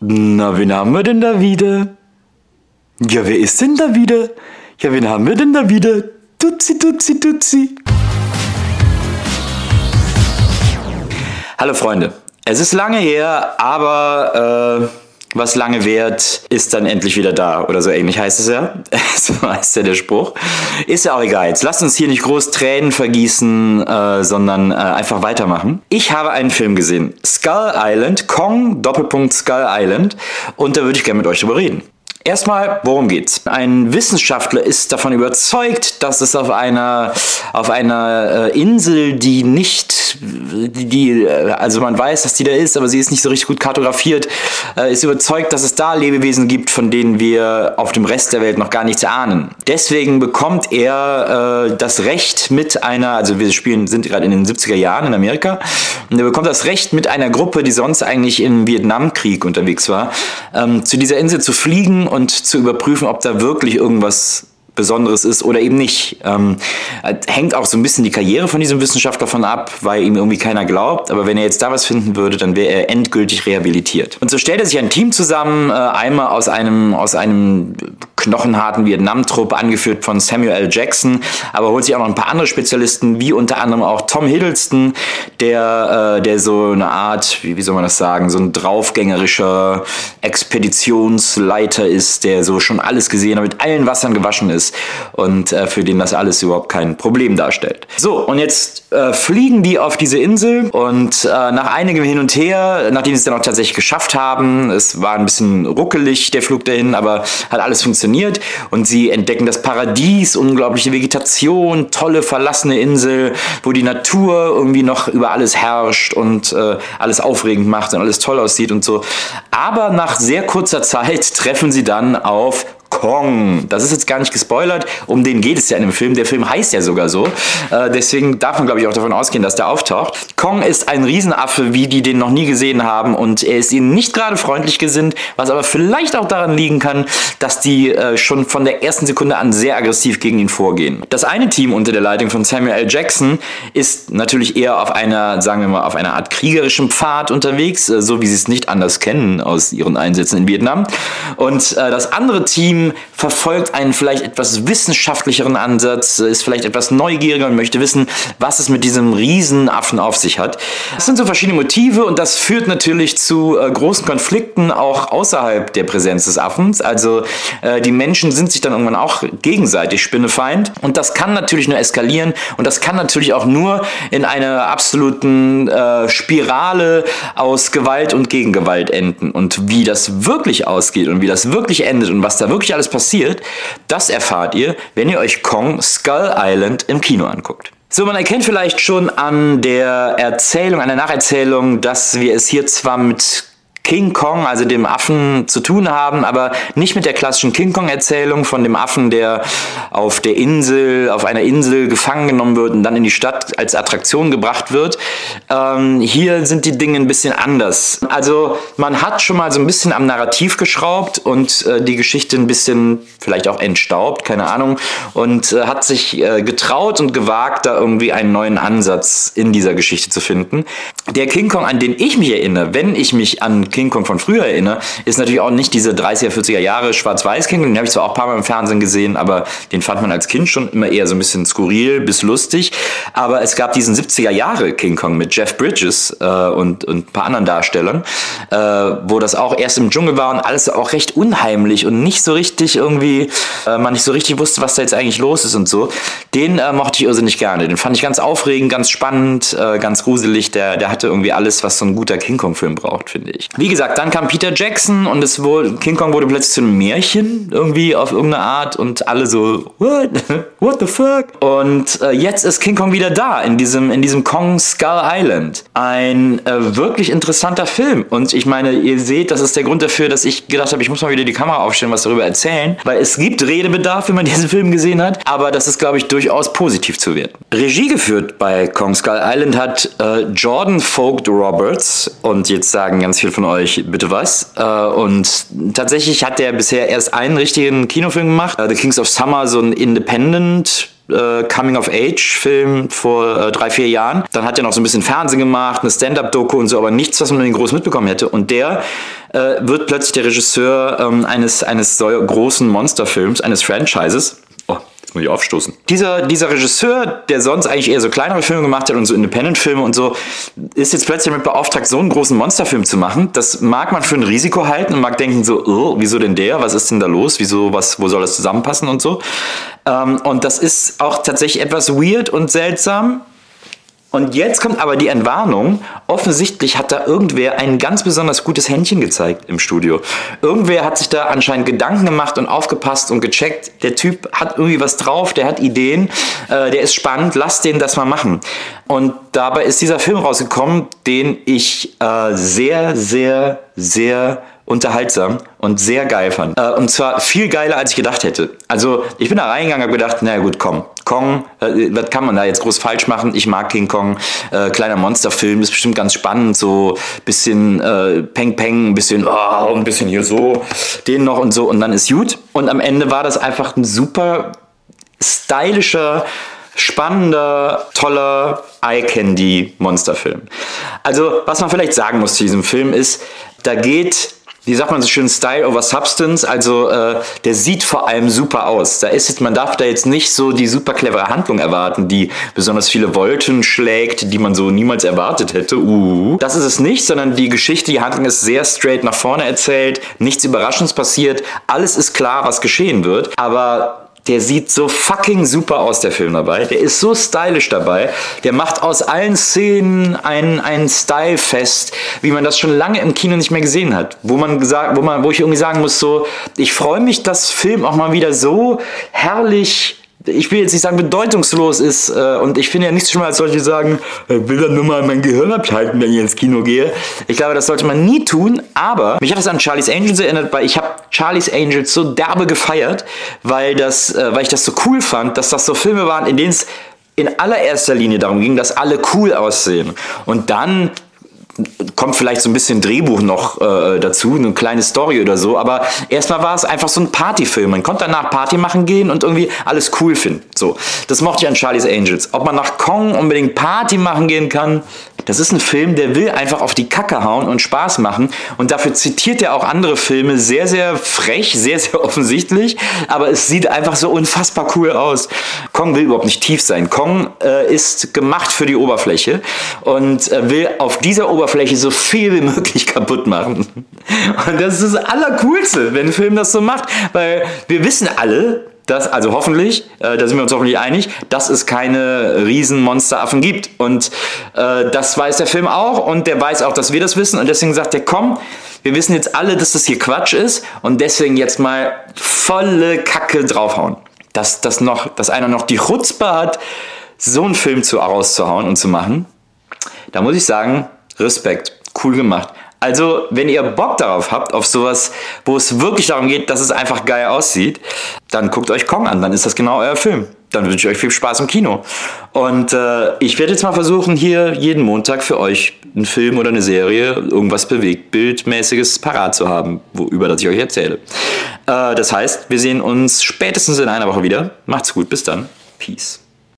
Na, wen haben wir denn da wieder? Ja, wer ist denn da wieder? Ja, wen haben wir denn da wieder? Tutsi, tutsi, tutsi. Hallo Freunde, es ist lange her, aber äh, was lange währt, ist dann endlich wieder da. Oder so ähnlich heißt es ja. so heißt ja der Spruch. Ist ja auch egal. Jetzt lasst uns hier nicht groß Tränen vergießen, äh, sondern äh, einfach weitermachen. Ich habe einen Film gesehen. Skull Island, Kong, Doppelpunkt Skull Island. Und da würde ich gerne mit euch drüber reden. Erstmal, worum geht's? Ein Wissenschaftler ist davon überzeugt, dass es auf einer, auf einer äh, Insel, die nicht, die, äh, also man weiß, dass die da ist, aber sie ist nicht so richtig gut kartografiert, äh, ist überzeugt, dass es da Lebewesen gibt, von denen wir auf dem Rest der Welt noch gar nichts ahnen. Deswegen bekommt er äh, das Recht mit einer, also wir spielen, sind gerade in den 70er Jahren in Amerika, und er bekommt das Recht mit einer Gruppe, die sonst eigentlich im Vietnamkrieg unterwegs war, ähm, zu dieser Insel zu fliegen und zu überprüfen, ob da wirklich irgendwas Besonderes ist oder eben nicht. Ähm, hängt auch so ein bisschen die Karriere von diesem Wissenschaftler von ab, weil ihm irgendwie keiner glaubt. Aber wenn er jetzt da was finden würde, dann wäre er endgültig rehabilitiert. Und so stellt er sich ein Team zusammen, äh, einmal aus einem, aus einem knochenharten Vietnam-Trupp, angeführt von Samuel L. Jackson, aber holt sich auch noch ein paar andere Spezialisten, wie unter anderem auch Tom Hiddleston, der, äh, der so eine Art, wie, wie soll man das sagen, so ein draufgängerischer Expeditionsleiter ist, der so schon alles gesehen hat, mit allen Wassern gewaschen ist und äh, für den das alles überhaupt kein Problem darstellt. So, und jetzt äh, fliegen die auf diese Insel und äh, nach einigem Hin und Her, nachdem sie es dann auch tatsächlich geschafft haben, es war ein bisschen ruckelig, der Flug dahin, aber hat alles funktioniert und sie entdecken das Paradies, unglaubliche Vegetation, tolle verlassene Insel, wo die Natur irgendwie noch über alles herrscht und äh, alles aufregend macht und alles toll aussieht und so. Aber nach sehr kurzer Zeit treffen sie dann auf Kong. Das ist jetzt gar nicht gespoilert, um den geht es ja in dem Film. Der Film heißt ja sogar so. Äh, deswegen darf man, glaube ich, auch davon ausgehen, dass der auftaucht. Kong ist ein Riesenaffe, wie die den noch nie gesehen haben und er ist ihnen nicht gerade freundlich gesinnt, was aber vielleicht auch daran liegen kann, dass die äh, schon von der ersten Sekunde an sehr aggressiv gegen ihn vorgehen. Das eine Team unter der Leitung von Samuel L. Jackson ist natürlich eher auf einer, sagen wir mal, auf einer Art kriegerischen Pfad unterwegs, äh, so wie sie es nicht anders kennen aus ihren Einsätzen in Vietnam. Und äh, das andere Team Team verfolgt einen vielleicht etwas wissenschaftlicheren Ansatz, ist vielleicht etwas neugieriger und möchte wissen, was es mit diesem Riesenaffen auf sich hat. Das sind so verschiedene Motive und das führt natürlich zu äh, großen Konflikten auch außerhalb der Präsenz des Affens. Also äh, die Menschen sind sich dann irgendwann auch gegenseitig Spinnefeind und das kann natürlich nur eskalieren und das kann natürlich auch nur in einer absoluten äh, Spirale aus Gewalt und Gegengewalt enden. Und wie das wirklich ausgeht und wie das wirklich endet und was da wirklich wirklich alles passiert, das erfahrt ihr, wenn ihr euch Kong Skull Island im Kino anguckt. So, man erkennt vielleicht schon an der Erzählung, an der Nacherzählung, dass wir es hier zwar mit King Kong, also dem Affen, zu tun haben, aber nicht mit der klassischen King Kong-Erzählung von dem Affen, der auf der Insel, auf einer Insel gefangen genommen wird und dann in die Stadt als Attraktion gebracht wird. Ähm, hier sind die Dinge ein bisschen anders. Also man hat schon mal so ein bisschen am Narrativ geschraubt und äh, die Geschichte ein bisschen vielleicht auch entstaubt, keine Ahnung, und äh, hat sich äh, getraut und gewagt, da irgendwie einen neuen Ansatz in dieser Geschichte zu finden. Der King Kong, an den ich mich erinnere, wenn ich mich an King Kong von früher erinnere, ist natürlich auch nicht diese 30er, 40er Jahre Schwarz-Weiß-King Kong. Den habe ich zwar auch ein paar Mal im Fernsehen gesehen, aber den fand man als Kind schon immer eher so ein bisschen skurril bis lustig. Aber es gab diesen 70er Jahre King Kong mit Jeff Bridges äh, und, und ein paar anderen Darstellern, äh, wo das auch erst im Dschungel war und alles auch recht unheimlich und nicht so richtig irgendwie, äh, man nicht so richtig wusste, was da jetzt eigentlich los ist und so. Den äh, mochte ich irrsinnig gerne. Den fand ich ganz aufregend, ganz spannend, äh, ganz gruselig. Der, der hatte irgendwie alles, was so ein guter King Kong-Film braucht, finde ich. Wie wie gesagt, dann kam Peter Jackson und es wurde, King Kong wurde plötzlich zu einem Märchen irgendwie auf irgendeine Art und alle so, what? What the fuck? Und äh, jetzt ist King Kong wieder da in diesem, in diesem Kong Skull Island. Ein äh, wirklich interessanter Film. Und ich meine, ihr seht, das ist der Grund dafür, dass ich gedacht habe, ich muss mal wieder die Kamera aufstellen, was darüber erzählen. Weil es gibt Redebedarf, wenn man diesen Film gesehen hat. Aber das ist, glaube ich, durchaus positiv zu werten. Regie geführt bei Kong Skull Island hat äh, Jordan Vogt Roberts. Und jetzt sagen ganz viele von euch, euch bitte was. Äh, und tatsächlich hat er bisher erst einen richtigen Kinofilm gemacht, äh, The Kings of Summer, so ein Independent äh, Coming-of-Age-Film vor drei, vier Jahren. Dann hat er noch so ein bisschen Fernsehen gemacht, eine Stand-Up-Doku und so, aber nichts, was man den groß mitbekommen hätte. Und der äh, wird plötzlich der Regisseur ähm, eines, eines großen Monsterfilms, eines Franchises. Jetzt muss ich aufstoßen. Dieser, dieser Regisseur, der sonst eigentlich eher so kleinere Filme gemacht hat und so Independent-Filme und so, ist jetzt plötzlich damit beauftragt, so einen großen Monsterfilm zu machen. Das mag man für ein Risiko halten und mag denken so, oh, wieso denn der? Was ist denn da los? Wieso, was, wo soll das zusammenpassen und so? Ähm, und das ist auch tatsächlich etwas weird und seltsam. Und jetzt kommt aber die Entwarnung. Offensichtlich hat da irgendwer ein ganz besonders gutes Händchen gezeigt im Studio. Irgendwer hat sich da anscheinend Gedanken gemacht und aufgepasst und gecheckt. Der Typ hat irgendwie was drauf, der hat Ideen, äh, der ist spannend, lass den das mal machen. Und dabei ist dieser Film rausgekommen, den ich äh, sehr, sehr, sehr unterhaltsam und sehr geil fand. Äh, und zwar viel geiler, als ich gedacht hätte. Also ich bin da reingegangen und gedacht, naja gut, komm, Kong, äh, was kann man da jetzt groß falsch machen? Ich mag King Kong, äh, kleiner Monsterfilm, ist bestimmt ganz spannend, so bisschen äh, Peng Peng, ein bisschen, oh, ein bisschen hier so, den noch und so und dann ist gut. Und am Ende war das einfach ein super stylischer, spannender, toller Eye-Candy-Monsterfilm. Also, was man vielleicht sagen muss zu diesem Film ist, da geht wie sagt man so schön, Style over Substance. Also äh, der sieht vor allem super aus. Da ist jetzt, man darf da jetzt nicht so die super clevere Handlung erwarten, die besonders viele Wolken schlägt, die man so niemals erwartet hätte. Uh. Das ist es nicht, sondern die Geschichte, die Handlung ist sehr straight nach vorne erzählt. Nichts Überraschendes passiert. Alles ist klar, was geschehen wird. Aber der sieht so fucking super aus, der Film dabei. Der ist so stylisch dabei. Der macht aus allen Szenen ein, ein Style-Fest, wie man das schon lange im Kino nicht mehr gesehen hat. Wo man gesagt, wo man, wo ich irgendwie sagen muss, so, ich freue mich, dass Film auch mal wieder so herrlich ich will jetzt nicht sagen bedeutungslos ist äh, und ich finde ja nichts schlimmer als solche, sagen, ich will dann nur mal mein Gehirn abschalten, wenn ich ins Kino gehe. Ich glaube, das sollte man nie tun, aber mich hat das an Charlie's Angels erinnert, weil ich habe Charlie's Angels so derbe gefeiert, weil, das, äh, weil ich das so cool fand, dass das so Filme waren, in denen es in allererster Linie darum ging, dass alle cool aussehen. Und dann kommt vielleicht so ein bisschen Drehbuch noch äh, dazu, eine kleine Story oder so, aber erstmal war es einfach so ein Partyfilm. Man konnte danach Party machen gehen und irgendwie alles cool finden. So, das mochte ich an Charlie's Angels. Ob man nach Kong unbedingt Party machen gehen kann, das ist ein Film, der will einfach auf die Kacke hauen und Spaß machen. Und dafür zitiert er auch andere Filme sehr, sehr frech, sehr, sehr offensichtlich. Aber es sieht einfach so unfassbar cool aus. Kong will überhaupt nicht tief sein. Kong äh, ist gemacht für die Oberfläche und äh, will auf dieser Oberfläche so viel wie möglich kaputt machen. Und das ist das Allercoolste, wenn ein Film das so macht. Weil wir wissen alle, dass, also hoffentlich, äh, da sind wir uns hoffentlich einig, dass es keine riesen Monsteraffen gibt. Und äh, das weiß der Film auch und der weiß auch, dass wir das wissen. Und deswegen sagt er, komm, wir wissen jetzt alle, dass das hier Quatsch ist und deswegen jetzt mal volle Kacke draufhauen. Dass, dass, noch, dass einer noch die Chutzpe hat, so einen Film zu rauszuhauen und zu machen, da muss ich sagen, Respekt, cool gemacht. Also, wenn ihr Bock darauf habt, auf sowas, wo es wirklich darum geht, dass es einfach geil aussieht, dann guckt euch Kong an, dann ist das genau euer Film. Dann wünsche ich euch viel Spaß im Kino. Und äh, ich werde jetzt mal versuchen, hier jeden Montag für euch einen Film oder eine Serie, irgendwas bewegt, bildmäßiges parat zu haben, wo, über das ich euch erzähle. Äh, das heißt, wir sehen uns spätestens in einer Woche wieder. Macht's gut, bis dann. Peace.